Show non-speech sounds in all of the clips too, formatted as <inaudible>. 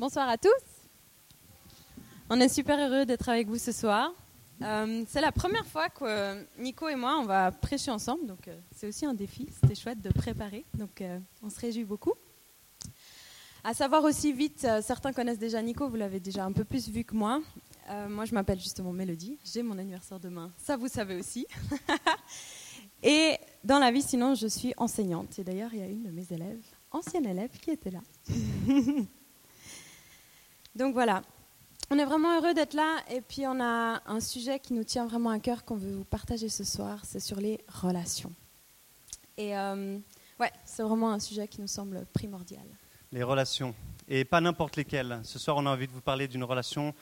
Bonsoir à tous. On est super heureux d'être avec vous ce soir. Euh, c'est la première fois que Nico et moi, on va prêcher ensemble, donc euh, c'est aussi un défi. C'était chouette de préparer, donc euh, on se réjouit beaucoup. À savoir aussi vite, certains connaissent déjà Nico, vous l'avez déjà un peu plus vu que moi. moi, je m'appelle justement Mélodie, j'ai mon anniversaire demain, ça vous savez aussi. <laughs> et dans la vie, sinon, je suis enseignante. Et d'ailleurs, il y a une de mes élèves, ancienne élève, qui était là. <laughs> Donc voilà, on est vraiment heureux d'être là et puis on a un sujet qui nous tient vraiment à cœur qu'on veut vous partager ce soir, c'est sur les relations. Et euh, ouais, c'est vraiment un sujet qui nous semble primordial. Les relations, et pas n'importe lesquelles. Ce soir, on a envie de vous parler d'une relation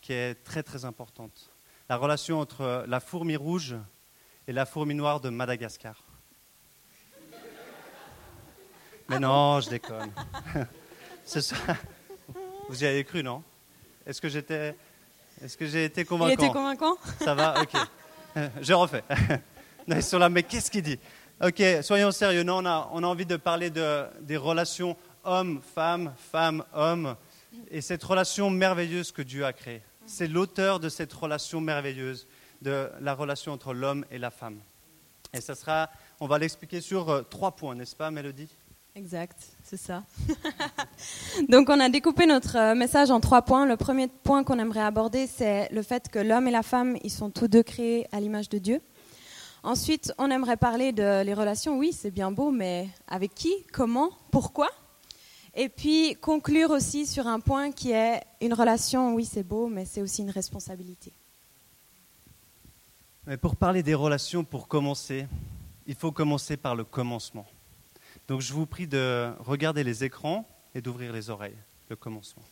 qui est très très importante. La relation entre la fourmi rouge et la fourmi noire de Madagascar. Mais non, je déconne. <laughs> Ce soir, vous y avez cru, non? Est-ce que j'étais, est-ce que j'ai été convaincant Il était convaincant? Ça va, ok. Je refais. <laughs> ils sont là, mais qu'est-ce qu'il dit? Ok, soyons sérieux. Non, on a, on a envie de parler de, des relations homme-femme, femme-homme, et cette relation merveilleuse que Dieu a créée. C'est l'auteur de cette relation merveilleuse, de la relation entre l'homme et la femme. Et ça sera, on va l'expliquer sur euh, trois points, n'est-ce pas, Mélodie? Exact, c'est ça. <laughs> Donc on a découpé notre euh, message en trois points. Le premier point qu'on aimerait aborder, c'est le fait que l'homme et la femme, ils sont tous deux créés à l'image de Dieu. Ensuite, on aimerait parler de relations. Oui, c'est bien beau, mais avec qui, comment, pourquoi? Et puis conclure aussi sur un point qui est une relation. Oui, c'est beau, mais c'est aussi une responsabilité. Mais pour parler des relations, pour commencer, il faut commencer par le commencement. Donc je vous prie de regarder les écrans et d'ouvrir les oreilles. Le commencement.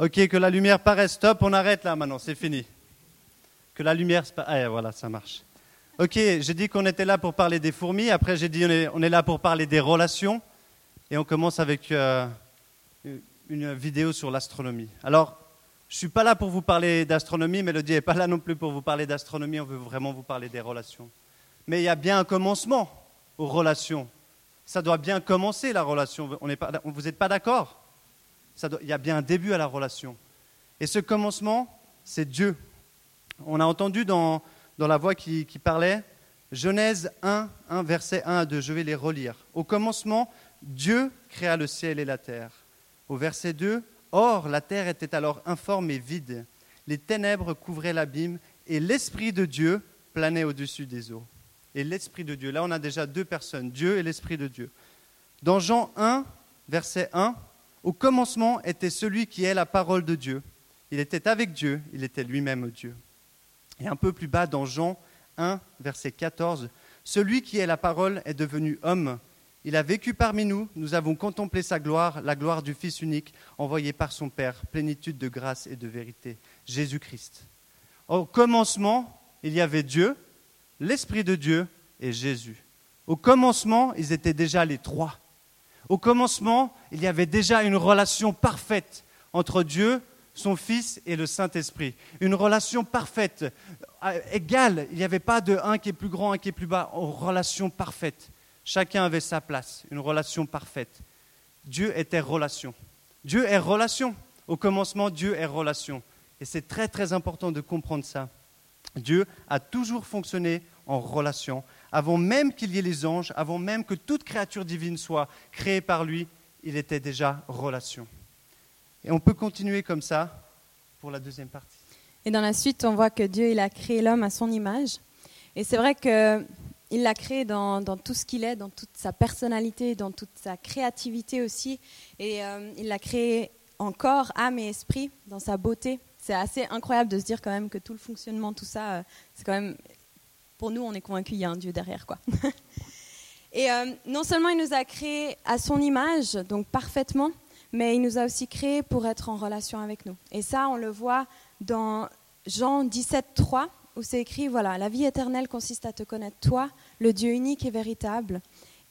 Ok, que la lumière paraisse. Stop, on arrête là maintenant, c'est fini. Que la lumière. Ah, voilà, ça marche. Ok, j'ai dit qu'on était là pour parler des fourmis. Après, j'ai dit on est, là pour parler des relations. Et on commence avec euh, une vidéo sur l'astronomie. Alors, je ne suis pas là pour vous parler d'astronomie. Mélodie n'est pas là non plus pour vous parler d'astronomie. On veut vraiment vous parler des relations. Mais il y a bien un commencement aux relations. Ça doit bien commencer la relation. On pas, vous n'êtes pas d'accord? Il y a bien un début à la relation. Et ce commencement, c'est Dieu. On a entendu dans, la voix qui, qui, parlait, Genèse 1, 1, verset 1 à 2, je vais les relire. Au commencement, Dieu créa le ciel et la terre. Au verset 2, Or, la terre était alors informe et vide. Les ténèbres couvraient l'abîme et l'Esprit de Dieu planait au-dessus des eaux. Et l'Esprit de Dieu, là on a déjà deux personnes, Dieu et l'Esprit de Dieu. Dans Jean 1, verset 1, au commencement était celui qui est la parole de Dieu. Il était avec Dieu, il était lui-même Dieu. Et un peu plus bas dans Jean 1, verset 14, celui qui est la parole est devenu homme. Il a vécu parmi nous, nous avons contemplé sa gloire, la gloire du Fils unique, envoyé par son Père, plénitude de grâce et de vérité, Jésus-Christ. Au commencement, il y avait Dieu, l'Esprit de Dieu et Jésus. Au commencement, ils étaient déjà les trois. Au commencement, il y avait déjà une relation parfaite entre Dieu, son Fils et le Saint-Esprit. Une relation parfaite, euh, égale. Il n'y avait pas de un qui est plus grand, un qui est plus bas. Une relation parfaite. Chacun avait sa place. Une relation parfaite. Dieu était relation. Dieu est relation. Au commencement, Dieu est relation. Et c'est très très important de comprendre ça. Dieu a toujours fonctionné en relation avant même qu'il y ait les anges, avant même que toute créature divine soit créée par lui, il était déjà relation. Et on peut continuer comme ça pour la deuxième partie. Et dans la suite, on voit que Dieu, il a créé l'homme à son image. Et c'est vrai qu'il l'a créé dans, tout ce qu'il est, dans toute sa personnalité, dans toute sa créativité aussi. Et euh, il l'a créé en corps, âme et esprit, dans sa beauté. C'est assez incroyable de se dire quand même que tout le fonctionnement, tout ça, euh, c'est quand même... Pour nous, on est convaincus qu'il y a un Dieu derrière, quoi. <laughs> et euh, non seulement il nous a créé à son image, donc parfaitement, mais il nous a aussi créé pour être en relation avec nous. Et ça, on le voit dans Jean 17, 3, où c'est écrit, voilà, la vie éternelle consiste à te connaître, toi, le Dieu unique et véritable,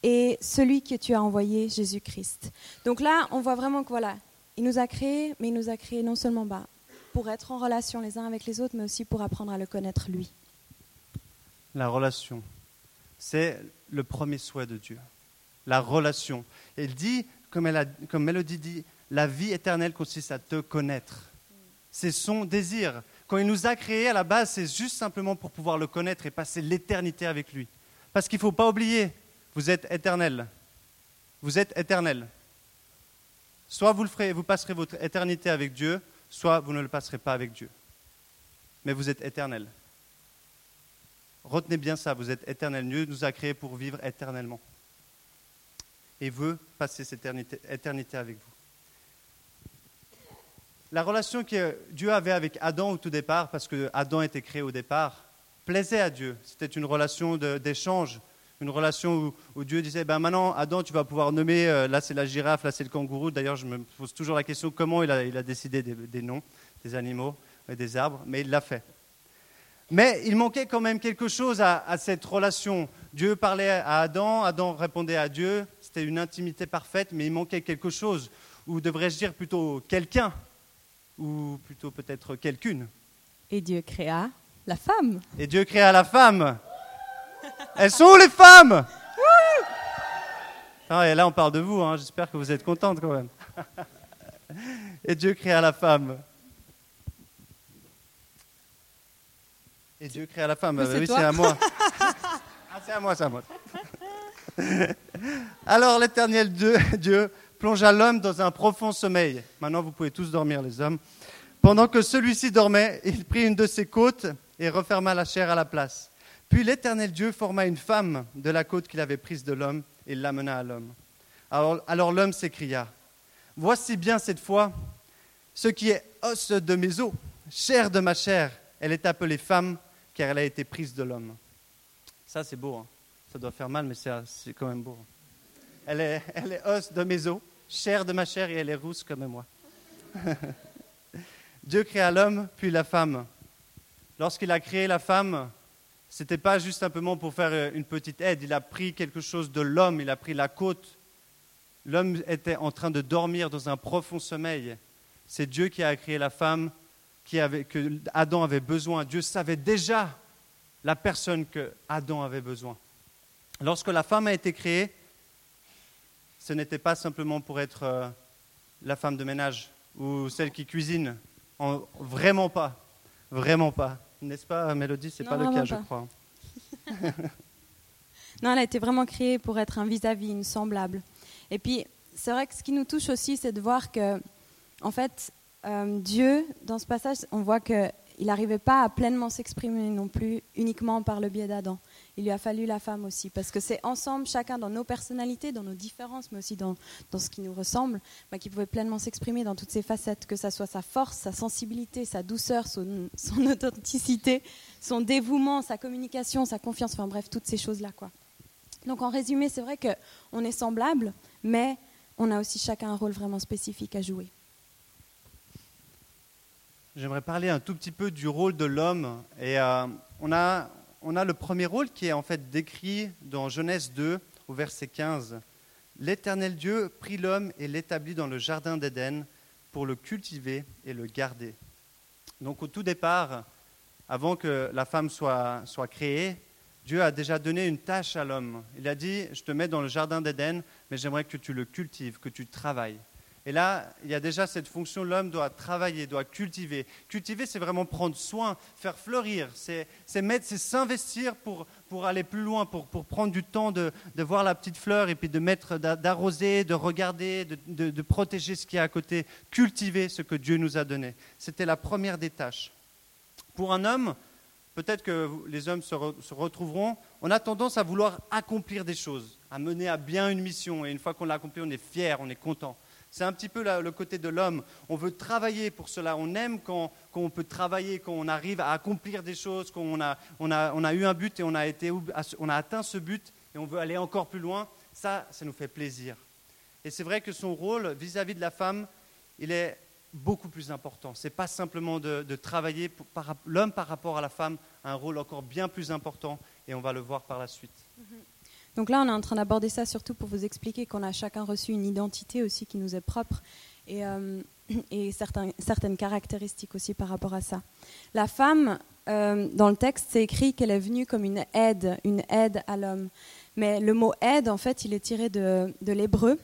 et celui que tu as envoyé, Jésus-Christ. Donc là, on voit vraiment que, voilà, il nous a créés, mais il nous a créés non seulement bah, pour être en relation les uns avec les autres, mais aussi pour apprendre à le connaître lui. La relation, c'est le premier souhait de Dieu. La relation. Il dit, comme, Mélodie dit, la vie éternelle consiste à te connaître. C'est son désir. Quand il nous a créés, à la base, c'est juste simplement pour pouvoir le connaître et passer l'éternité avec lui. Parce qu'il ne faut pas oublier, vous êtes éternel. Vous êtes éternel. Soit vous, le ferez, vous passerez votre éternité avec Dieu, soit vous ne le passerez pas avec Dieu. Mais vous êtes éternel. Retenez bien ça, vous êtes éternel. Dieu nous a créés pour vivre éternellement. Et veut passer cette éternité, avec vous la relation que Dieu avait avec Adam au tout départ, parce que Adam était créé au départ, plaisait à Dieu. C'était une relation d'échange, une relation où, Dieu disait ben maintenant, Adam, tu vas pouvoir nommer, euh, là c'est la girafe, là c'est le kangourou. D'ailleurs, je me pose toujours la question comment il a, décidé des, noms des animaux et des arbres, mais il l'a fait. Mais il manquait quand même quelque chose à, à, cette relation. Dieu parlait à Adam, Adam répondait à Dieu, c'était une intimité parfaite, mais il manquait quelque chose, ou devrais-je dire plutôt quelqu'un ou plutôt peut-être quelqu'une. Et Dieu créa la femme. Et Dieu créa la femme. Elles sont où les femmes? Ah, Et là, on parle de vous. Hein. J'espère que vous êtes contente quand même. <laughs> et Dieu créa la femme. Et Dieu créa la femme. oui, c'est à moi. <laughs> ah, c'est à moi, c'est à moi. <laughs> Alors l'éternel Dieu, Dieu plongea l'homme dans un profond sommeil. Maintenant, vous pouvez tous dormir, les hommes. Pendant que celui-ci dormait, il prit une de ses côtes et referma la chair à la place. Puis l'Éternel Dieu forma une femme de la côte qu'il avait prise de l'homme et l'amena à l'homme. Alors, alors l'homme s'écria, Voici bien cette fois ce qui est os de mes os, chair de ma chair. Elle est appelée femme car elle a été prise de l'homme. Ça c'est beau, hein. ça doit faire mal, mais c'est quand même beau. Elle est, elle est os de mes os, chair de ma chair, et elle est rousse comme moi. <laughs> Dieu créa l'homme, puis la femme. Lorsqu'il a créé la femme, ce n'était pas juste simplement pour faire une petite aide. Il a pris quelque chose de l'homme, il a pris la côte. L'homme était en train de dormir dans un profond sommeil. C'est Dieu qui a créé la femme qui avait, que Adam avait besoin. Dieu savait déjà la personne que Adam avait besoin. Lorsque la femme a été créée, ce n'était pas simplement pour être euh, la femme de ménage ou celle qui cuisine. vraiment pas. Vraiment pas. N'est-ce pas, Mélodie? Ce n'est pas le cas, je crois. <laughs> non, elle a été vraiment créée pour être un vis-à-vis, une semblable. Et puis, c'est vrai que ce qui nous touche aussi, c'est de voir que, en fait, euh, Dieu, dans ce passage, on voit qu'il n'arrivait pas à pleinement s'exprimer non plus uniquement par le biais d'Adam il lui a fallu la femme aussi, parce que c'est ensemble, chacun dans nos personnalités, dans nos différences, mais aussi dans, dans ce qui nous ressemble, bah, qui pouvait pleinement s'exprimer dans toutes ses facettes, que ça soit sa force, sa sensibilité, sa douceur, son, son authenticité, son dévouement, sa communication, sa confiance, enfin bref, toutes ces choses-là. quoi. Donc en résumé, c'est vrai qu'on est semblables, mais on a aussi chacun un rôle vraiment spécifique à jouer. J'aimerais parler un tout petit peu du rôle de l'homme. Et euh, on, a, on a le premier rôle qui est en fait décrit dans Genèse 2 au verset 15. L'Éternel Dieu prit l'homme et l'établit dans le jardin d'Éden pour le cultiver et le garder. Donc au tout départ, avant que la femme soit, soit créée, Dieu a déjà donné une tâche à l'homme. Il a dit, je te mets dans le jardin d'Éden, mais j'aimerais que tu le cultives, que tu travailles. Et là, il y a déjà cette fonction, l'homme doit travailler, doit cultiver. Cultiver, c'est vraiment prendre soin, faire fleurir, c'est mettre, c'est s'investir pour, pour aller plus loin, pour, pour prendre du temps de, de, voir la petite fleur et puis de mettre, d'arroser, de regarder, de, de, protéger ce qui est à côté, cultiver ce que Dieu nous a donné. C'était la première des tâches. Pour un homme, peut-être que les hommes se, se, retrouveront, on a tendance à vouloir accomplir des choses, à mener à bien une mission, et une fois qu'on l'a accompli, on est fier, on est content. C'est un petit peu le côté de l'homme. On veut travailler pour cela. On aime quand, on peut travailler, quand on arrive à accomplir des choses, quand on a, eu un but et on a, atteint ce but et on veut aller encore plus loin. Ça, ça nous fait plaisir. Et c'est vrai que son rôle vis-à-vis de la femme, il est beaucoup plus important. Ce n'est pas simplement de, travailler. L'homme par rapport à la femme a un rôle encore bien plus important et on va le voir par la suite. Mm -hmm. Donc là, on est en train d'aborder ça surtout pour vous expliquer qu'on a chacun reçu une identité aussi qui nous est propre et, euh, <clears throat> certaines caractéristiques aussi par rapport à ça. La femme, euh, dans le texte, c'est écrit qu'elle est venue comme une aide, une aide à l'homme. Mais le mot aide, en fait, il est tiré de, de l'hébreu.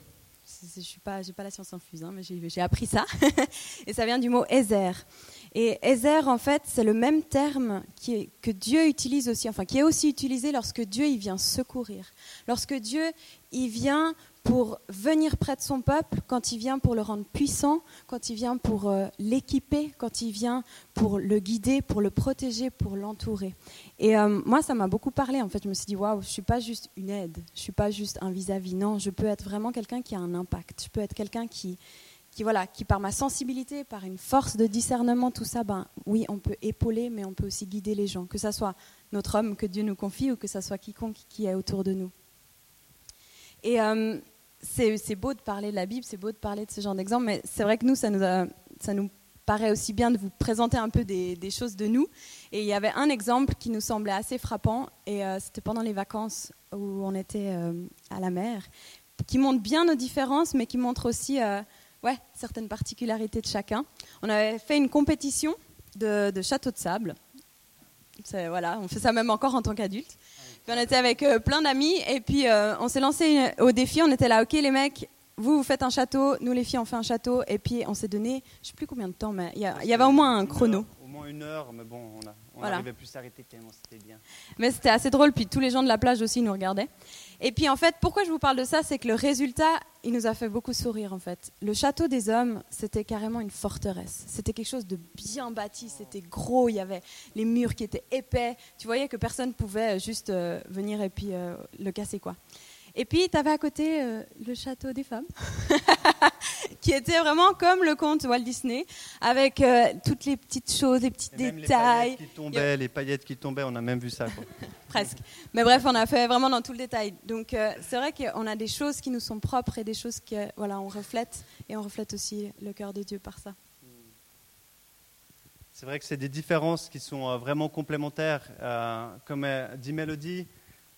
Je n'ai pas, pas la science infuse, hein, mais j'ai appris ça. <laughs> et ça vient du mot Ezer. Et Ezer, en fait, c'est le même terme qui est, que Dieu utilise aussi, enfin, qui est aussi utilisé lorsque Dieu il vient secourir. Lorsque Dieu il vient pour venir près de son peuple, quand il vient pour le rendre puissant, quand il vient pour euh, l'équiper, quand il vient pour le guider, pour le protéger, pour l'entourer. Et euh, moi, ça m'a beaucoup parlé. En fait, je me suis dit, waouh, je suis pas juste une aide, je suis pas juste un vis-à-vis. Non, je peux être vraiment quelqu'un qui a un impact. Je peux être quelqu'un qui, qui, voilà, qui par ma sensibilité, par une force de discernement, tout ça, ben oui, on peut épauler, mais on peut aussi guider les gens, que ce soit notre homme que Dieu nous confie ou que ce soit quiconque qui est autour de nous. Et euh, c'est beau de parler de la Bible, c'est beau de parler de ce genre d'exemple, mais c'est vrai que nous ça, nous ça nous paraît aussi bien de vous présenter un peu des, des, choses de nous. Et il y avait un exemple qui nous semblait assez frappant, et euh, c'était pendant les vacances où on était euh, à la mer, qui montre bien nos différences, mais qui montre aussi euh, ouais, certaines particularités de chacun. On avait fait une compétition de, de château de sable. Voilà, on fait ça même encore en tant qu'adulte. Puis on était avec euh, plein d'amis et puis euh, on s'est lancé au défi. On était là, ok les mecs, vous vous faites un château, nous les filles on fait un château et puis on s'est donné, je sais plus combien de temps, mais il y, y, avait au moins un chrono. Heure, au moins une heure, mais bon, on, a, on voilà. arrivait plus à s'arrêter tellement c'était bien. Mais c'était assez drôle, puis tous les gens de la plage aussi nous regardaient. Et puis en fait, pourquoi je vous parle de ça, c'est que le résultat, il nous a fait beaucoup sourire en fait. Le château des hommes, c'était carrément une forteresse. C'était quelque chose de bien bâti, c'était gros, il y avait les murs qui étaient épais. Tu voyais que personne pouvait juste euh, venir et puis euh, le casser quoi. Et puis, tu avais à côté euh, le château des femmes, <laughs> qui était vraiment comme le conte Walt Disney, avec euh, toutes les petites choses, les petits Et détails. Les paillettes, qui tombaient, les paillettes qui tombaient, on a même vu ça. Quoi. <laughs> Presque. Mais bref, on a fait vraiment dans tout le détail. Donc, euh, c'est vrai qu'on a des choses qui nous sont propres et des choses que, voilà, on reflète, et on reflète aussi le cœur de Dieu par ça. C'est vrai que c'est des différences qui sont vraiment complémentaires. comme dit Mélodie,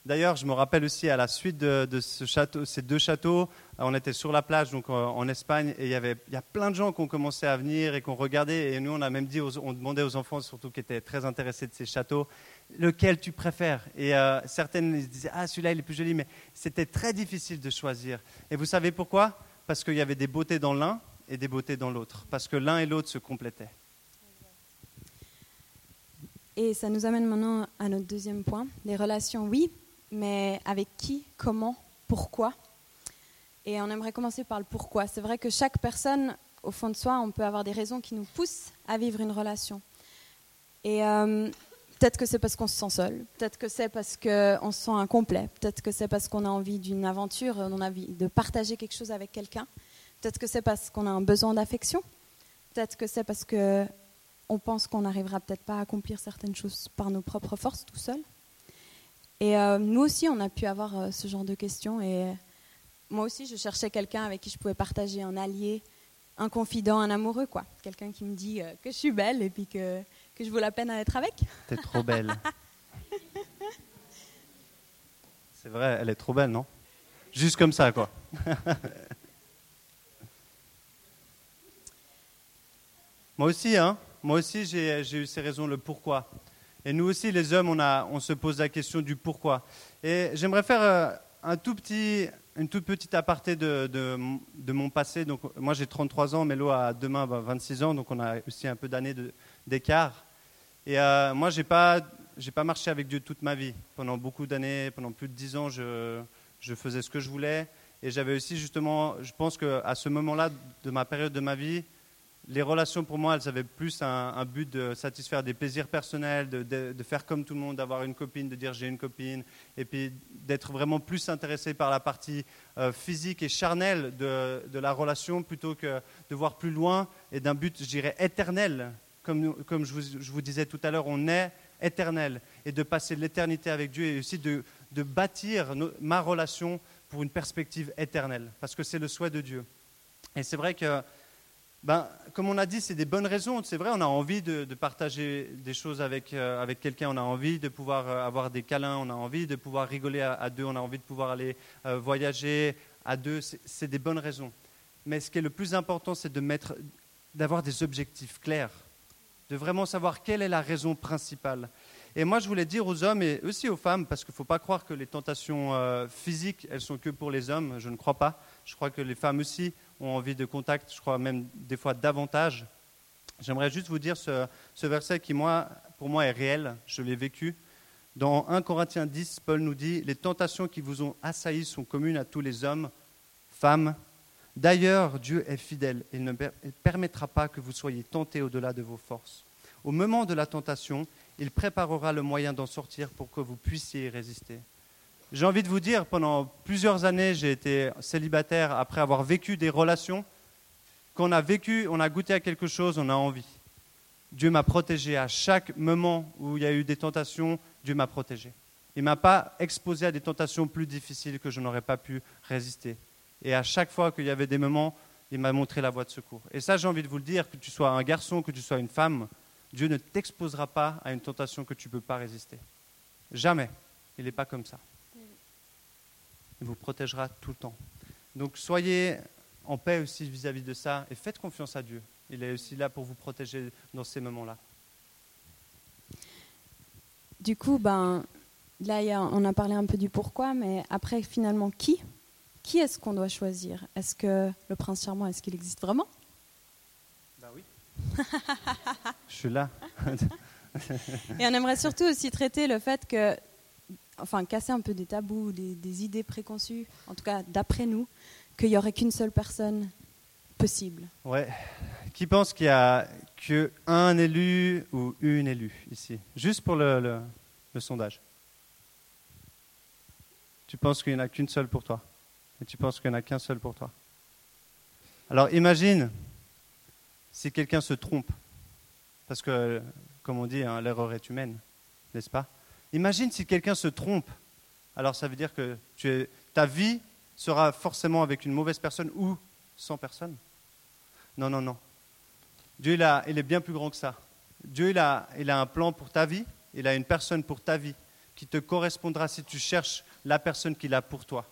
D'ailleurs, je me rappelle aussi à la suite de, ces deux châteaux, on était sur la plage donc en Espagne et il y avait il y a plein de gens qui ont commencé à venir et qui ont regardé et nous on a même dit aux, on demandait aux enfants surtout qui étaient très intéressés de ces châteaux lequel tu préfères? Et euh, certaines ils disaient ah celui-là il est plus joli mais c'était très difficile de choisir. Et vous savez pourquoi? Parce qu'il y avait des beautés dans l'un et des beautés dans l'autre parce que l'un et l'autre se complétaient. Et ça nous amène maintenant à notre deuxième point, les relations, oui, mais avec qui, comment, pourquoi? Et on aimerait commencer par le pourquoi. C'est vrai que chaque personne, au fond de soi, on peut avoir des raisons qui nous poussent à vivre une relation. Et euh, peut-être que c'est parce qu'on se sent seul, peut-être que c'est parce qu'on se sent incomplet, peut-être que c'est parce qu'on a envie d'une aventure, on a envie de partager quelque chose avec quelqu'un, peut-être que c'est parce qu'on a un besoin d'affection, peut-être que c'est parce que on pense qu'on n'arrivera peut-être pas à accomplir certaines choses par nos propres forces tout seul. Et euh, nous aussi, on a pu avoir euh, ce genre de questions. Et moi aussi, je cherchais quelqu'un avec qui je pouvais partager un allié, un confident, un amoureux, quoi. Quelqu'un qui me dit euh, que je suis belle et puis que, que je vaux la peine à être avec. T'es trop belle. <laughs> C'est vrai, elle est trop belle, non? Juste comme ça, quoi. <laughs> Moi aussi, hein. Moi aussi, j'ai eu ces raisons, le pourquoi. Et nous aussi, les hommes, on, se pose la question du pourquoi. Et j'aimerais faire euh, un tout petit, une toute petite aparté de, de, mon passé. Donc, moi, j'ai 33 ans, Mélo a demain 26 ans, donc on a aussi un peu d'années d'écart. Et euh, moi, j'ai pas, j'ai pas marché avec Dieu toute ma vie. Pendant beaucoup d'années, pendant plus de dix ans, je, je faisais ce que je voulais. Et j'avais aussi justement, je pense qu'à ce moment-là de ma période de ma vie, les relations pour moi, elles avaient plus un, but de satisfaire des plaisirs personnels, de, faire comme tout le monde, d'avoir une copine, de dire j'ai une copine, et puis d'être vraiment plus intéressé par la partie euh, physique et charnelle de, la relation plutôt que de voir plus loin et d'un but, je dirais, éternel. Comme, comme je, vous, disais tout à l'heure, on est éternel et de passer l'éternité avec Dieu et aussi de, bâtir ma relation pour une perspective éternelle, parce que c'est le souhait de Dieu. Et c'est vrai que ben, comme on a dit, c'est des bonnes raisons. C'est vrai, on a envie de, partager des choses avec, euh, avec quelqu'un, on a envie de pouvoir euh, avoir des câlins, on a envie de pouvoir rigoler à, deux, on a envie de pouvoir aller euh, voyager à deux. C'est des bonnes raisons. Mais ce qui est le plus important, c'est de mettre, d'avoir des objectifs clairs, de vraiment savoir quelle est la raison principale. Et moi, je voulais dire aux hommes et aussi aux femmes, parce qu'il ne faut pas croire que les tentations physiques, elles sont que pour les hommes. Je ne crois pas. Je crois que les femmes aussi ont envie de contact, je crois même des fois davantage. J'aimerais juste vous dire ce, verset qui, pour moi, est réel, je l'ai vécu. Dans 1 Corinthiens 10, Paul nous dit, Les tentations qui vous ont assaillis sont communes à tous les hommes, femmes. D'ailleurs, Dieu est fidèle il ne permettra pas que vous soyez tentés au-delà de vos forces. Au moment de la tentation, il préparera le moyen d'en sortir pour que vous puissiez y résister. J'ai envie de vous dire, pendant plusieurs années, j'ai été célibataire après avoir vécu des relations. Quand on a vécu, on a goûté à quelque chose, on a envie. Dieu m'a protégé à chaque moment où il y a eu des tentations, Dieu m'a protégé. Il ne m'a pas exposé à des tentations plus difficiles que je n'aurais pas pu résister. Et à chaque fois qu'il y avait des moments, il m'a montré la voie de secours. Et ça, j'ai envie de vous le dire, que tu sois un garçon, que tu sois une femme, Dieu ne t'exposera pas à une tentation que tu ne peux pas résister. Jamais. Il n'est pas comme ça. Il vous protégera tout le temps. Donc soyez en paix aussi vis-à-vis de ça et faites confiance à Dieu. Il est aussi là pour vous protéger dans ces moments-là. Du coup, ben, là, on a parlé un peu du pourquoi, mais après, finalement, qui? Qui est-ce qu'on doit choisir? Est-ce que le prince charmant, est-ce qu'il existe vraiment? Ben oui. <laughs> Je suis là. et on aimerait surtout aussi traiter le fait que enfin casser un peu des tabous, des, idées préconçues, en tout cas d'après nous, qu'il n'y aurait qu'une seule personne possible. Ouais. Qui pense qu'il y a qu'un élu ou une élue ici? Juste pour le, sondage. Tu penses qu'il n'y en a qu'une seule pour toi? Et tu penses qu'il n'y en a qu'un seul pour toi? Alors imagine si quelqu'un se trompe. Parce que, comme on dit, hein, l'erreur est humaine, n'est-ce pas? Imagine si quelqu'un se trompe. Alors ça veut dire que ta vie sera forcément avec une mauvaise personne ou sans personne. Non, non, non. Dieu, il, est bien plus grand que ça. Dieu, il a, un plan pour ta vie, il a une personne pour ta vie qui te correspondra si tu cherches la personne qu'il a pour toi.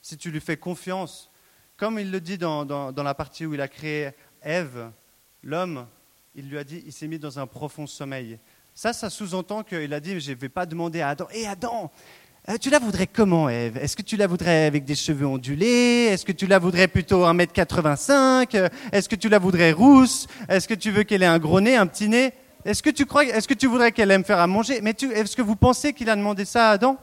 Si tu lui fais confiance, comme il le dit dans la partie où il a créé Ève, l'homme, il lui a dit, il s'est mis dans un profond sommeil. Ça, ça sous-entend qu'il a dit, je ne vais pas demander à Adam, hé Adam, euh, tu la voudrais comment, Ève? Est-ce que tu la voudrais avec des cheveux ondulés? Est-ce que tu la voudrais plutôt 1m85 Est-ce que tu la voudrais rousse? Est-ce que tu veux qu'elle ait un gros nez, un petit nez? Est-ce que tu crois, est-ce que tu voudrais qu'elle aime faire à manger? Mais est-ce que vous pensez qu'il a demandé ça à Adam?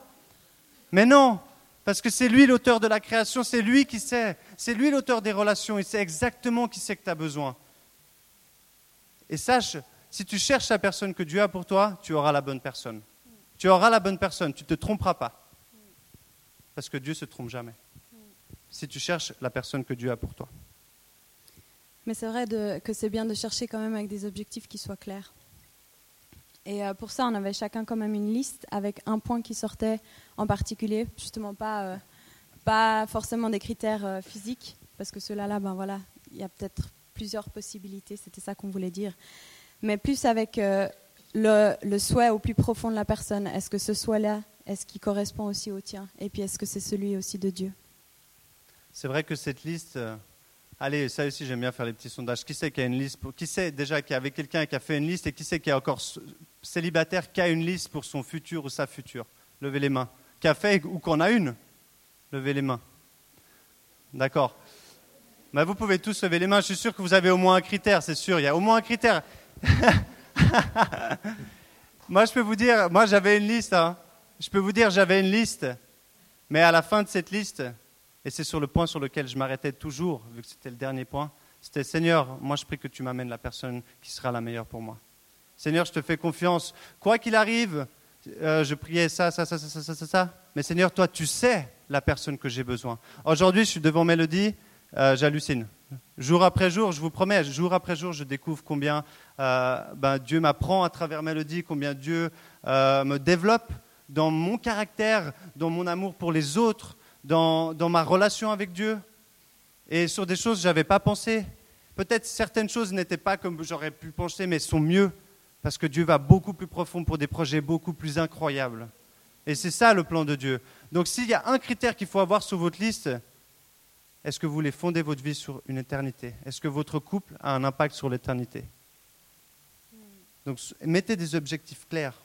Mais non, parce que c'est lui l'auteur de la création, c'est lui qui sait, c'est lui l'auteur des relations, il sait exactement qui c'est que tu as besoin. Et sache, si tu cherches la personne que Dieu a pour toi, tu auras la bonne personne. Tu auras la bonne personne, tu ne te tromperas pas. Parce que Dieu ne se trompe jamais. Si tu cherches la personne que Dieu a pour toi. Mais c'est vrai que c'est bien de chercher quand même avec des objectifs qui soient clairs. Et euh, pour ça, on avait chacun quand même une liste avec un point qui sortait en particulier, justement pas, euh, pas forcément des critères euh, physiques, parce que cela-là, ben voilà, il y a peut-être plusieurs possibilités, c'était ça qu'on voulait dire mais plus avec euh, le, souhait au plus profond de la personne. Est-ce que ce souhait-là, est-ce qu'il correspond aussi au tien? Et puis est-ce que c'est celui aussi de Dieu? C'est vrai que cette liste, euh, allez, ça aussi j'aime bien faire les petits sondages. Qui sait qui a une liste Qui sait déjà qu'il y avait quelqu'un qui a fait une liste et qui sait qui est encore célibataire qui a une liste pour son futur ou sa future? Levez les mains. Qui a fait ou qu'on a une? Levez les mains. D'accord. Mais vous pouvez tous lever les mains. Je suis sûr que vous avez au moins un critère, c'est sûr. Il y a au moins un critère. <laughs> moi, je peux vous dire, moi, j'avais une liste. Hein. Je peux vous dire, j'avais une liste. Mais à la fin de cette liste, et c'est sur le point sur lequel je m'arrêtais toujours, vu que c'était le dernier point, c'était Seigneur, moi, je prie que tu m'amènes la personne qui sera la meilleure pour moi. Seigneur, je te fais confiance. Quoi qu'il arrive, euh, je priais ça, ça, ça, ça, ça, ça, ça. Mais Seigneur, toi, tu sais la personne que j'ai besoin. Aujourd'hui, je suis devant Mélodie, euh, j'hallucine. Jour après jour, je vous promets, jour après jour, je découvre combien euh, ben, Dieu m'apprend à travers Mélodie, combien Dieu me développe dans mon caractère, dans mon amour pour les autres, dans, dans ma relation avec Dieu. Et sur des choses je n'avais pas pensé. Peut-être certaines choses n'étaient pas comme j'aurais pu penser, mais sont mieux parce que Dieu va beaucoup plus profond pour des projets beaucoup plus incroyables. Et c'est ça le plan de Dieu. Donc s'il y a un critère qu'il faut avoir sur votre liste, est-ce que vous voulez fonder votre vie sur une éternité? Est-ce que votre couple a un impact sur l'éternité? Donc mettez des objectifs clairs.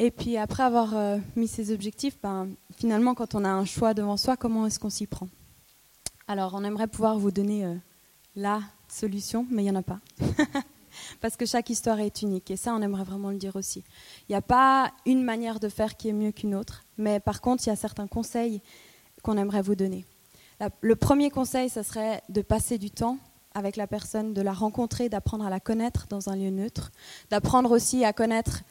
Et puis après avoir euh, mis ces objectifs, ben, finalement quand on a un choix devant soi, comment est-ce qu'on s'y prend? Alors on aimerait pouvoir vous donner euh, la solution, mais il n'y en a pas. <laughs> parce que chaque histoire est unique. Et ça, on aimerait vraiment le dire aussi. Il n'y a pas une manière de faire qui est mieux qu'une autre, mais par contre, il y a certains conseils qu'on aimerait vous donner. le premier conseil, ce serait de passer du temps avec la personne, de la rencontrer, d'apprendre à la connaître dans un lieu neutre, d'apprendre aussi à connaître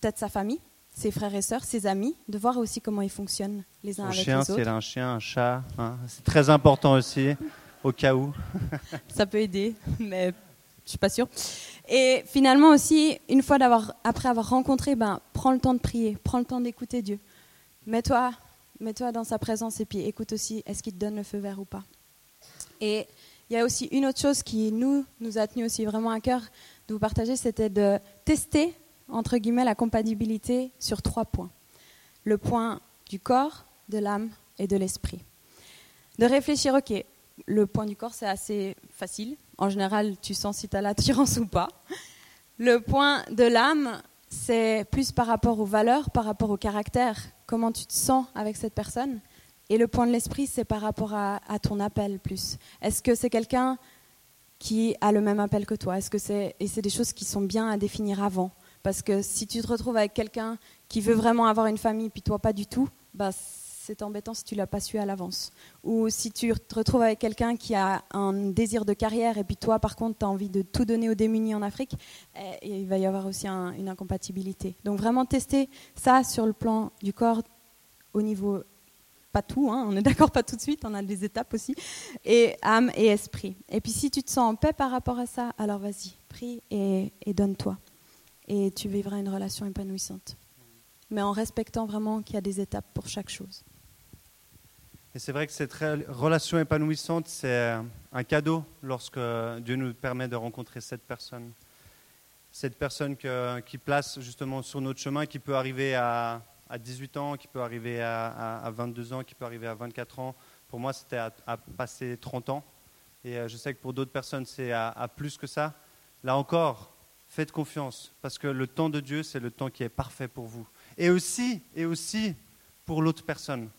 peut-être sa famille, ses frères et sœurs, ses amis, de voir aussi comment ils fonctionnent les uns avec chien, les autres. Si elle a un chien, un chat, hein. c'est très important aussi, <laughs> au cas où. <laughs> Ça peut aider, mais je suis pas sûre. Et finalement aussi, une fois d'avoir, après avoir rencontré, ben, prends le temps de prier, prends le temps d'écouter Dieu. Mets-toi, mets-toi dans sa présence et puis écoute aussi, est-ce qu'il te donne le feu vert ou pas. Et il y a aussi une autre chose qui nous nous a tenu aussi vraiment à cœur de vous partager, c'était de tester entre guillemets la compatibilité sur trois points le point du corps, de l'âme et de l'esprit. De réfléchir, ok, le point du corps c'est assez facile, en général, tu sens si tu as l'attirance <laughs> ou pas. Le point de l'âme, c'est plus par rapport aux valeurs, par rapport au caractère, comment tu te sens avec cette personne. Et le point de l'esprit, c'est par rapport à, ton appel plus. Est-ce que c'est quelqu'un qui a le même appel que toi? Est-ce que c'est et c'est des choses qui sont bien à définir avant? Parce que si tu te retrouves avec quelqu'un qui veut vraiment avoir une famille, puis toi pas du tout, bah c'est embêtant si tu l'as pas su à l'avance. Ou si tu te retrouves avec quelqu'un qui a un désir de carrière et puis toi, par contre, tu as envie de tout donner aux démunis en Afrique, et il va y avoir aussi une incompatibilité. Donc vraiment tester ça sur le plan du corps au niveau pas tout, hein, on est d'accord pas tout de suite, on a des étapes aussi, et âme et esprit. Et puis si tu te sens en paix par rapport à ça, alors vas-y, prie et donne-toi. Et tu vivras une relation épanouissante. Mais en respectant vraiment qu'il y a des étapes pour chaque chose. Et c'est vrai que cette relation épanouissante, c'est un cadeau lorsque Dieu nous permet de rencontrer cette personne. Cette personne qui place justement sur notre chemin, qui peut arriver à, 18 ans, qui peut arriver à, 22 ans, qui peut arriver à 24 ans. Pour moi, c'était à, passer 30 ans. Et euh, je sais que pour d'autres personnes, c'est à, plus que ça. Là encore, faites confiance, parce que le temps de Dieu, c'est le temps qui est parfait pour vous. Et aussi, et aussi pour l'autre personne.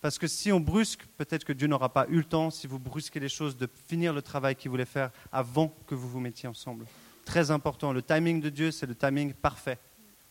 Parce que si on brusque, peut-être que Dieu n'aura pas eu le temps, si vous brusquez les choses, de finir le travail qu'il voulait faire avant que vous vous mettiez ensemble. Très important. Le timing de Dieu, c'est le timing parfait.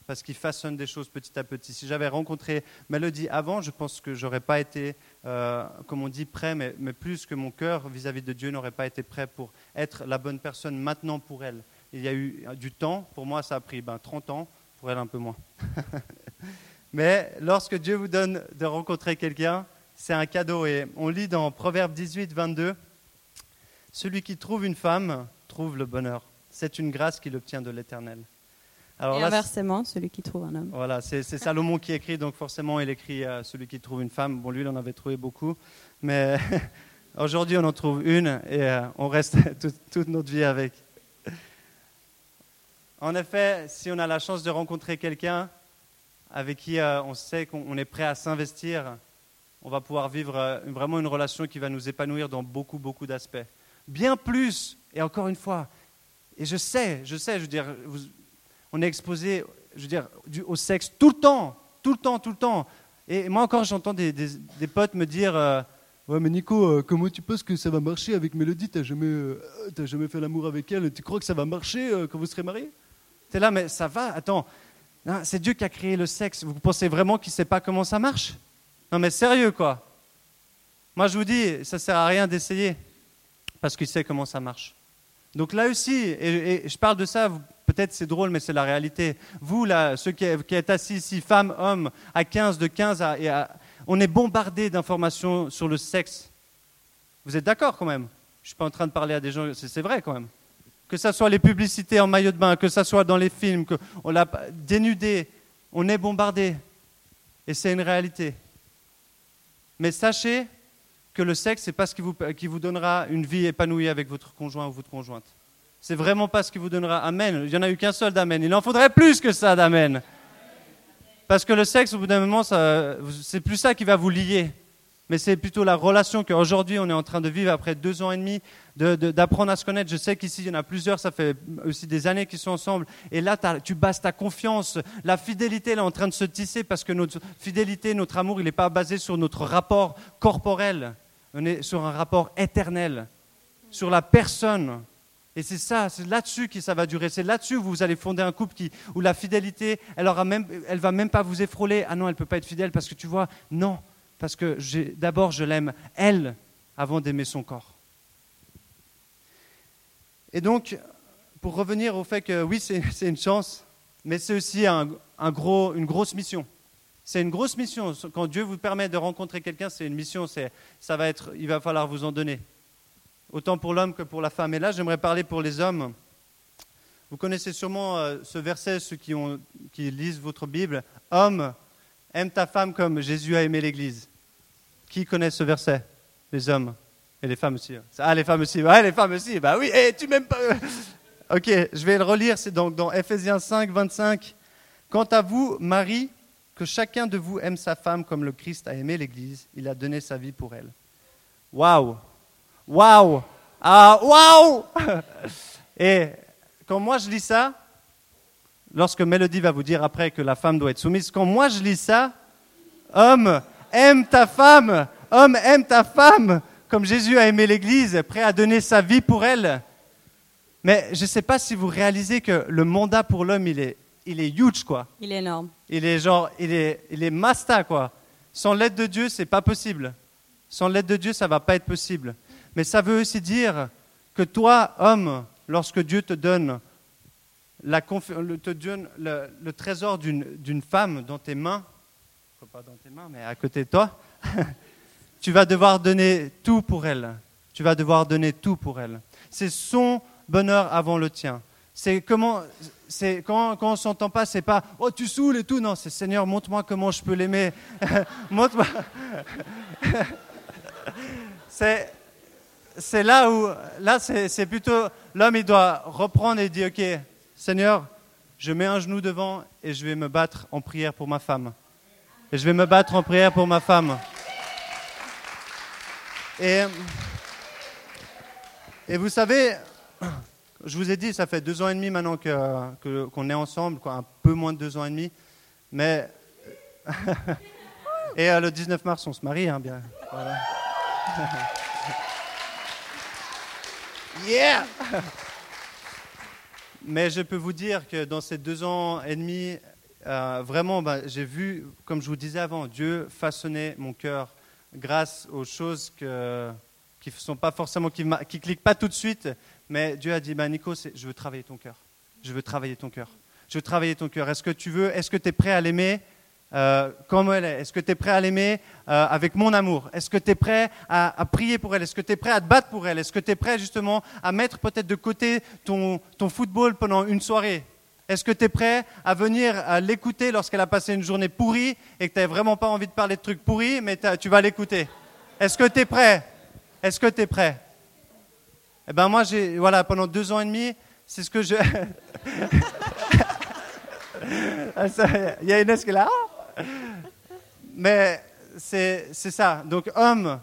Parce qu'il façonne des choses petit à petit. Si j'avais rencontré Mélodie avant, je pense que j'aurais pas été, euh, comme on dit, prêt, mais, plus que mon cœur vis-à-vis de Dieu n'aurait pas été prêt pour être la bonne personne maintenant pour elle. Il y a eu du temps. Pour moi, ça a pris ben, 30 ans. Pour elle, un peu moins. <laughs> Mais lorsque Dieu vous donne de rencontrer quelqu'un, c'est un cadeau. Et on lit dans Proverbe 18, 22, Celui qui trouve une femme trouve le bonheur. C'est une grâce qu'il obtient de l'Éternel. Alors Et inversement, celui qui trouve un homme. Voilà, c'est Salomon qui écrit, donc forcément il écrit euh, celui qui trouve une femme. Bon, lui, il en avait trouvé beaucoup, mais <laughs> aujourd'hui on en trouve une et euh, on reste <laughs> toute notre vie avec. En effet, si on a la chance de rencontrer quelqu'un, avec qui euh, on sait qu'on est prêt à s'investir, on va pouvoir vivre euh, vraiment une relation qui va nous épanouir dans beaucoup, beaucoup d'aspects. Bien plus, et encore une fois, et je sais, je sais, je veux dire, on est exposé, je veux dire, au sexe tout le temps, tout le temps, tout le temps. Et moi encore, j'entends des, potes me dire, euh, ouais mais Nico, comment tu penses que ça va marcher avec Mélodie? T'as jamais, jamais fait l'amour avec elle Tu crois que ça va marcher quand vous serez mariés? Tu es là, mais ça va, attends. C'est Dieu qui a créé le sexe. Vous pensez vraiment qu'il ne sait pas comment ça marche? Non, mais sérieux, quoi. Moi, je vous dis, ça ne sert à rien d'essayer, parce qu'il sait comment ça marche. Donc là aussi, et, je parle de ça, peut-être c'est drôle, mais c'est la réalité. Vous, là, ceux qui, êtes assis ici, femmes, hommes, à 15, de 15 à... et à- on est bombardé d'informations sur le sexe. Vous êtes d'accord quand même? Je ne suis pas en train de parler à des gens, c'est vrai quand même. Que ce soit les publicités en maillot de bain, que ce soit dans les films, qu'on l'a dénudé, on est bombardé. Et c'est une réalité. Mais sachez que le sexe, ce n'est pas ce qui vous, donnera une vie épanouie avec votre conjoint ou votre conjointe. C'est vraiment pas ce qui vous donnera Amen. Il n'y en a eu qu'un seul d'Amen. Il en faudrait plus que ça d'Amen. Parce que le sexe, au bout d'un moment, c'est plus ça qui va vous lier. Mais c'est plutôt la relation qu'aujourd'hui on est en train de vivre après deux ans et demi, de- de- d'apprendre à se connaître. Je sais qu'ici il y en a plusieurs, ça fait aussi des années qu'ils sont ensemble. Et là, tu bases ta confiance. La fidélité elle est en train de se tisser parce que notre fidélité, notre amour, il n'est pas basé sur notre rapport corporel. On est sur un rapport éternel, sur la personne. Et c'est ça, c'est là-dessus que ça va durer. C'est là-dessus où vous allez fonder un couple qui, où la fidélité, elle aura même, elle va même pas vous effroler. Ah non, elle peut pas être fidèle parce que tu vois, non, parce que d'abord je l'aime elle avant d'aimer son corps. Et donc, pour revenir au fait que oui, c'est <laughs> une chance, mais c'est aussi un, gros, une grosse mission. C'est une grosse mission. Quand Dieu vous permet de rencontrer quelqu'un, c'est une mission. Ça va être, il va falloir vous en donner autant pour l'homme que pour la femme. Et là, j'aimerais parler pour les hommes. Vous connaissez sûrement euh, ce verset, ceux qui, ont, qui lisent votre Bible. Homme, aime ta femme comme Jésus a aimé l'Église. Qui connaît ce verset? Les hommes. Et les femmes aussi. Ah, les femmes aussi. Ouais, les femmes aussi. Bah oui, et tu m'aimes pas. <laughs> ok, je vais le relire. C'est donc dans Ephésiens 5, 25. Quant à vous, Marie, que chacun de vous aime sa femme comme le Christ a aimé l'Église. Il a donné sa vie pour elle. Waouh Waouh Ah, waouh <laughs> Et quand moi je lis ça, lorsque Mélodie va vous dire après que la femme doit être soumise, quand moi je lis ça, homme, aime ta femme, homme, aime ta femme, comme Jésus a aimé l'Église, prêt à donner sa vie pour elle. Mais je ne sais pas si vous réalisez que le mandat pour l'homme, il est, il est huge, quoi. Il est énorme. Il est genre, il est, il est masta, quoi. Sans l'aide de Dieu, c'est pas possible. Sans l'aide de Dieu, ça va pas être possible. Mais ça veut aussi dire que toi, homme, lorsque Dieu te donne, le, trésor d'une femme dans tes mains, pas dans tes mains, mais à côté de toi, <laughs> tu vas devoir donner tout pour elle. Tu vas devoir donner tout pour elle. C'est son bonheur avant le tien. C'est comment, quand, quand on s'entend pas, c'est pas oh tu saoules et tout. Non, c'est Seigneur, montre-moi comment je peux l'aimer. <laughs> montre-moi. <laughs> c'est c'est là où là c'est plutôt l'homme il doit reprendre et dire ok Seigneur, je mets un genou devant et je vais me battre en prière pour ma femme. Et je vais me battre en prière pour ma femme. Et, vous savez, je vous ai dit, ça fait deux ans et demi maintenant qu'on est ensemble, quoi, un peu moins de deux ans et demi. Mais. <laughs> et euh, le 19 mars, on se marie, hein, bien. <laughs> Yeah! Mais je peux vous dire que dans ces deux ans et demi, euh, vraiment, bah, j'ai vu, comme je vous disais avant, Dieu façonner mon cœur grâce aux choses qui sont pas forcément, qui, cliquent pas tout de suite. Mais Dieu a dit, bah, Nico, je veux travailler ton cœur. Je veux travailler ton cœur. Je veux travailler ton cœur. Est-ce que tu veux, est-ce que tu es prêt à l'aimer? Euh, comme elle est. Est-ce que tu es prêt à l'aimer euh, avec mon amour? Est-ce que tu es prêt à, prier pour elle? Est-ce que tu es prêt à te battre pour elle? Est-ce que tu es prêt justement à mettre peut-être de côté ton, football pendant une soirée? Est-ce que tu es prêt à venir l'écouter lorsqu'elle a passé une journée pourrie et que tu n'as vraiment pas envie de parler de trucs pourris, mais tu vas l'écouter? Est-ce que tu es prêt? Est-ce que tu es prêt? Eh ben moi, j'ai, voilà, pendant deux ans et demi, c'est ce que je... <laughs> Ah, Il y a Inès qui là? <laughs> Mais c'est ça. Donc, homme,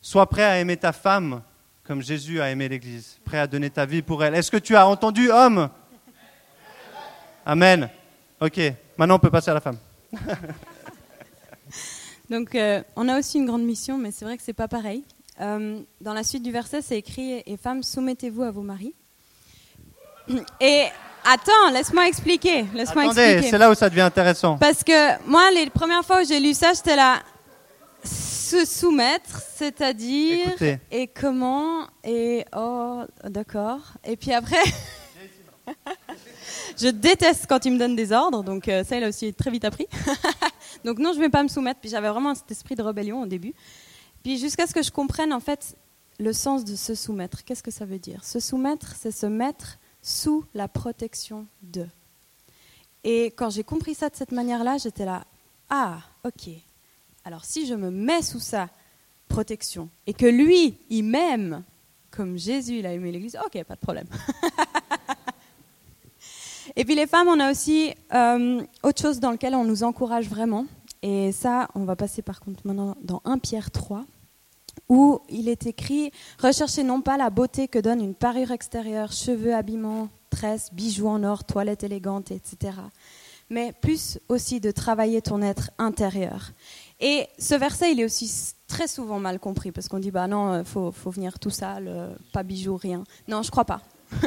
sois prêt à aimer ta femme comme Jésus a aimé l'Église, prêt à donner ta vie pour elle. Est-ce que tu as entendu, homme? Amen. Ok, maintenant on peut passer à la femme. <laughs> Donc, euh, on a aussi une grande mission, mais c'est vrai que c'est pas pareil. Euh, dans la suite du verset, c'est écrit Et femmes, soumettez-vous à vos maris. Et Attends, laisse-moi expliquer. Laisse-moi Attendez, c'est là où ça devient intéressant. Parce que moi, les premières fois où j'ai lu ça, j'étais là. Se soumettre, c'est-à-dire. Écoutez. Et comment Et oh, d'accord. Et puis après. <laughs> je déteste quand il me donne des ordres, donc euh, ça, il a aussi très vite appris. <laughs> donc non, je ne vais pas me soumettre. Puis j'avais vraiment cet esprit de rébellion au début. Puis jusqu'à ce que je comprenne en fait le sens de se soumettre. Qu'est-ce que ça veut dire? Se soumettre, c'est se mettre sous la protection de. Et quand j'ai compris ça de cette manière-là, j'étais là, ah, ok. Alors si je me mets sous sa protection et que lui, il m'aime comme Jésus, il a aimé l'Église, ok, pas de problème. <laughs> et puis les femmes, on a aussi euh, autre chose dans lequel on nous encourage vraiment. Et ça, on va passer par contre maintenant dans 1 Pierre 3, où il est écrit Recherchez non pas la beauté que donne une parure extérieure, cheveux, habillements, tresses, bijoux en or, toilettes élégantes, etc. Mais plus aussi de travailler ton être intérieur. Et ce verset, il est aussi très souvent mal compris, parce qu'on dit Bah non, il faut, faut, venir tout sale, euh, pas bijoux, rien. Non, je crois pas. <laughs>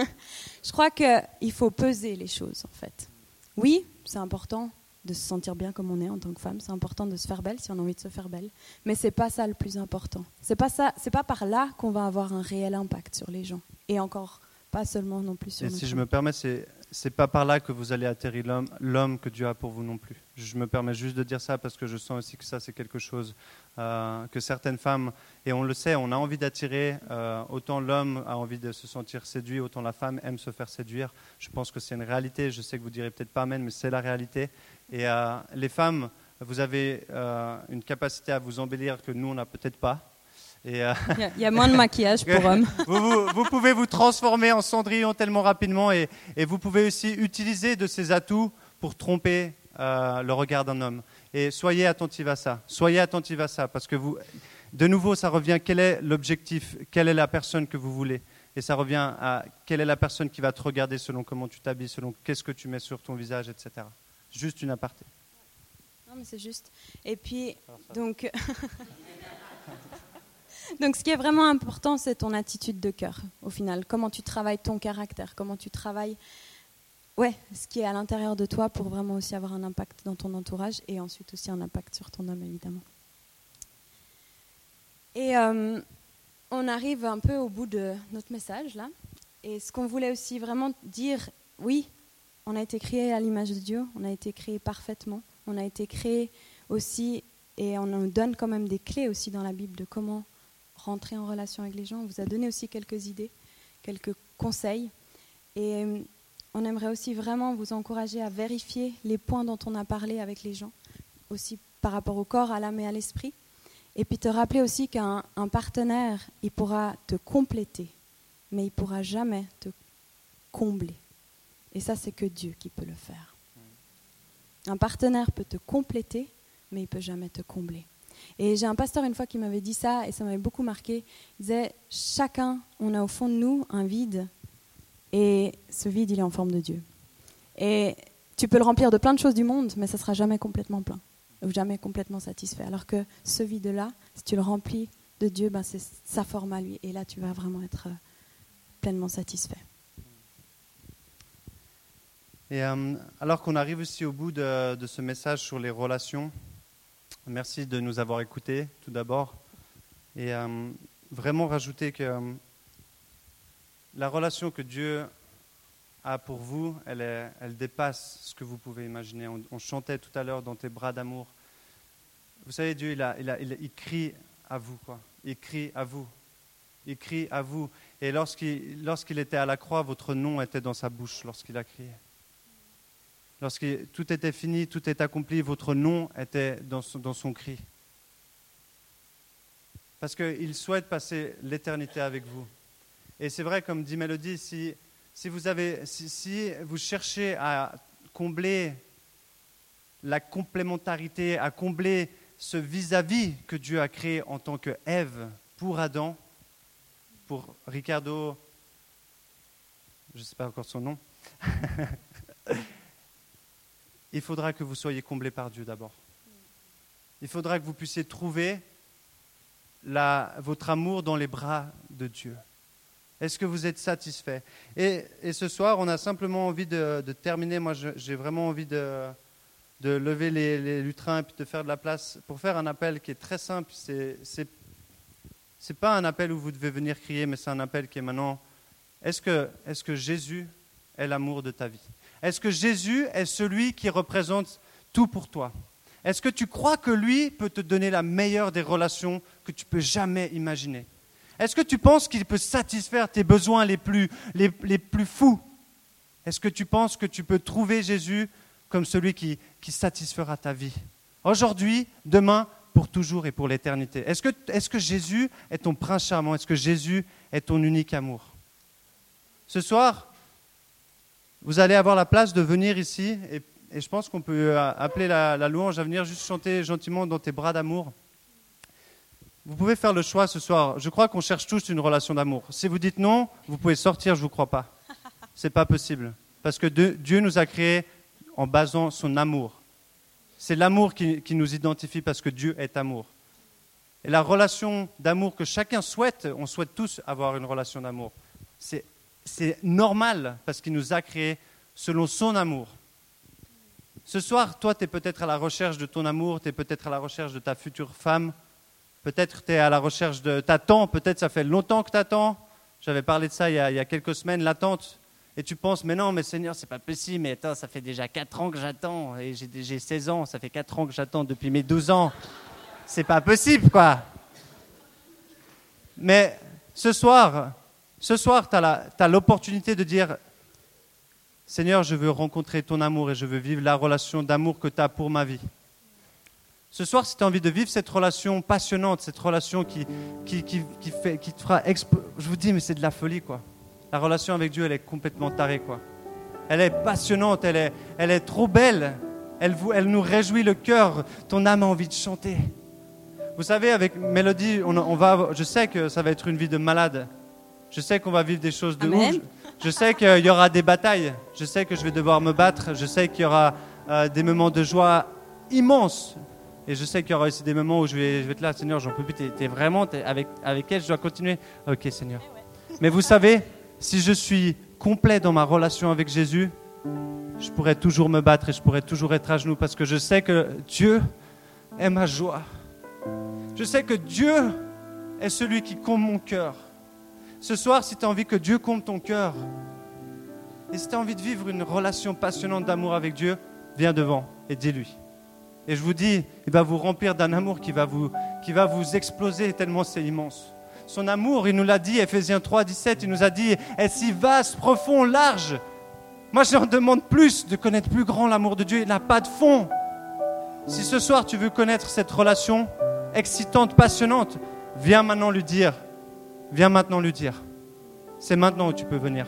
je crois qu'il faut peser les choses, en fait. Oui, c'est important de se sentir bien comme on est en tant que femme. C'est important de se faire belle si on a envie de se faire belle. Mais c'est pas ça le plus important. C'est pas ça. C'est pas par là qu'on va avoir un réel impact sur les gens. Et encore pas seulement non plus sur. Et si je me permets, c'est c'est pas par là que vous allez atterrir l'homme, l'homme que Dieu a pour vous non plus. Je me permets juste de dire ça parce que je sens aussi que ça c'est quelque chose euh, que certaines femmes et on le sait, on a envie d'attirer. euh, autant l'homme a envie de se sentir séduit, autant la femme aime se faire séduire. Je pense que c'est une réalité. Je sais que vous direz peut-être pas amen, mais c'est la réalité. Et euh, les femmes, vous avez euh, une capacité à vous embellir que nous on n'a peut-être pas. Et euh, Il y a- il y, a moins de maquillage pour <laughs> hommes. vous, vous- vous pouvez vous transformer en cendrillon tellement rapidement et, et vous pouvez aussi utiliser de ces atouts pour tromper le regard d'un homme. Et soyez attentifs à ça. Soyez attentifs à ça parce que vous, de nouveau, ça revient quel est l'objectif, quelle est la personne que vous voulez. Et ça revient à quelle est la personne qui va te regarder selon comment tu t'habilles, selon qu'est-ce que tu mets sur ton visage, etc. Juste une aparté. Non, mais c'est juste. Et puis, donc, <laughs> donc, ce qui est vraiment important, c'est ton attitude de cœur, au final. Comment tu travailles ton caractère, comment tu travailles, ouais, ce qui est à l'intérieur de toi pour vraiment aussi avoir un impact dans ton entourage et ensuite aussi un impact sur ton homme, évidemment. Et euh, on arrive un peu au bout de notre message, là. Et ce qu'on voulait aussi vraiment dire, oui, on a été créé à l'image de Dieu, on a été créé parfaitement, on a été créé aussi, et on nous donne quand même des clés aussi dans la Bible de comment rentrer en relation avec les gens. On vous a donné aussi quelques idées, quelques conseils. Et euh, on aimerait aussi vraiment vous encourager à vérifier les points dont on a parlé avec les gens, aussi par rapport au corps, à l'âme et à l'esprit. Et puis te rappeler aussi qu'un un partenaire, il pourra te compléter, mais il pourra jamais te combler. Et ça, c'est que Dieu qui peut le faire. Un partenaire peut te compléter, mais il peut jamais te combler. Et j'ai un pasteur une fois qui m'avait dit ça, et ça m'avait beaucoup marqué. Il disait, chacun, on a au fond de nous un vide, et ce vide, il est en forme de Dieu. Et tu peux le remplir de plein de choses du monde, mais ça sera jamais complètement plein, ou jamais complètement satisfait. Alors que ce vide-là, si tu le remplis de Dieu, ben c'est sa forme à lui, et là, tu vas vraiment être euh, pleinement satisfait. Et euh, alors qu'on arrive aussi au bout de, ce message sur les relations, merci de nous avoir écoutés tout d'abord. Et euh, vraiment rajouter que euh, la relation que Dieu a pour vous, elle, dépasse ce que vous pouvez imaginer. On, chantait tout à l'heure dans tes bras d'amour. Vous savez, Dieu, il, crie à vous, quoi. Il crie à vous. Il crie à vous. Et lorsqu'il était à la croix, votre nom était dans sa bouche lorsqu'il a crié. Lorsque tout était fini, tout est accompli, votre nom était dans son, cri. Parce qu'il souhaite passer l'éternité avec vous. Et c'est vrai, comme dit Mélodie, si vous cherchez à combler la complémentarité, à combler ce vis-à-vis que Dieu a créé en tant que Ève pour Adam, pour Ricardo, je ne sais pas encore son nom, <laughs> il faudra que vous soyez comblé par Dieu d'abord. Il faudra que vous puissiez trouver votre amour dans les bras de Dieu. Est-ce que vous êtes satisfait? Et, ce soir, on a simplement envie de, terminer. Moi, j'ai vraiment envie de, lever les, les, lutrins et puis de faire de la place pour faire un appel qui est très simple. C'est n'est pas un appel où vous devez venir crier, mais c'est un appel qui est maintenant. Est que Jésus est l'amour de ta vie? Est-ce que Jésus est celui qui représente tout pour toi? Est-ce que tu crois que lui peut te donner la meilleure des relations que tu peux jamais imaginer? Est-ce que tu penses qu'il peut satisfaire tes besoins les plus, les, les plus fous? Est-ce que tu penses que tu peux trouver Jésus comme celui qui, qui satisfera ta vie? Aujourd'hui, demain, pour toujours et pour l'éternité. Est-ce que, est que Jésus est ton prince charmant? Est-ce que Jésus est ton unique amour? Ce soir, vous allez avoir la place de venir ici et, je pense qu'on peut euh, appeler la, la, louange à venir juste chanter gentiment dans tes bras d'amour. Vous pouvez faire le choix ce soir. Je crois qu'on cherche tous une relation d'amour. Si vous dites non, vous pouvez sortir, je ne vous crois pas. <laughs> Ce n'est pas possible. Parce que Dieu nous a créés en basant son amour. C'est l'amour qui, nous identifie parce que Dieu est amour. Et la relation d'amour que chacun souhaite, on souhaite tous avoir une relation d'amour. C'est normal parce qu'il nous a créés selon son amour. Ce soir, toi, tu es peut-être à la recherche de ton amour, tu es peut-être à la recherche de ta future femme, peut-être tu es à la recherche de... T'attends, peut-être ça fait longtemps que tu attends. J'avais parlé de ça il y a, il y a quelques semaines, l'attente et tu penses, mais non, mais Seigneur, c'est pas possible, mais attends, ça fait déjà 4 ans que j'attends, et j'ai 16 ans, ça fait 4 ans que j'attends depuis mes 12 ans. C'est pas possible, quoi. Mais ce soir, ce soir, tu as l'opportunité de dire, Seigneur, je veux rencontrer ton amour et je veux vivre la relation d'amour que tu as pour ma vie. Ce soir, si tu as envie de vivre cette relation passionnante, cette relation qui, qui, qui, qui fait, te fera... Je vous dis, mais c'est de la folie, quoi. La relation avec Dieu, elle est complètement tarée, quoi. Elle est passionnante, elle est, elle est trop belle. Elle, vous, elle nous réjouit le cœur. Ton âme a envie de chanter. Vous savez, avec Mélodie, on, va, je sais que ça va être une vie de malade. Je sais qu'on va vivre des choses de ouf. Je, sais qu'il y aura des batailles. Je sais que je vais devoir me battre. Je sais qu'il y aura euh, des moments de joie immenses. Et je sais qu'il y aura aussi des moments où je vais, je vais être là, Seigneur, j'en peux plus. T'es, vraiment avec, avec elle, je dois continuer. Ok, Seigneur. Mais vous savez, si je suis complet dans ma relation avec Jésus, je pourrais toujours me battre et je pourrais toujours être à genoux parce que je sais que Dieu est ma joie. Je sais que Dieu est celui qui comble mon cœur. Ce soir, si tu as envie que Dieu comble ton cœur, et si tu as envie de vivre une relation passionnante d'amour avec Dieu, viens devant et dis-lui. Et je vous dis, il va vous remplir d'un amour qui va vous, qui va vous exploser tellement c'est immense. Son amour, il nous l'a dit, Ephésiens 3, 17, il nous a dit, est si vaste, profond, large. Moi, j'en demande plus, de connaître plus grand l'amour de Dieu. Il n'a pas de fond. Si ce soir tu veux connaître cette relation excitante, passionnante, viens maintenant lui dire. Viens maintenant lui dire. C'est maintenant où tu peux venir.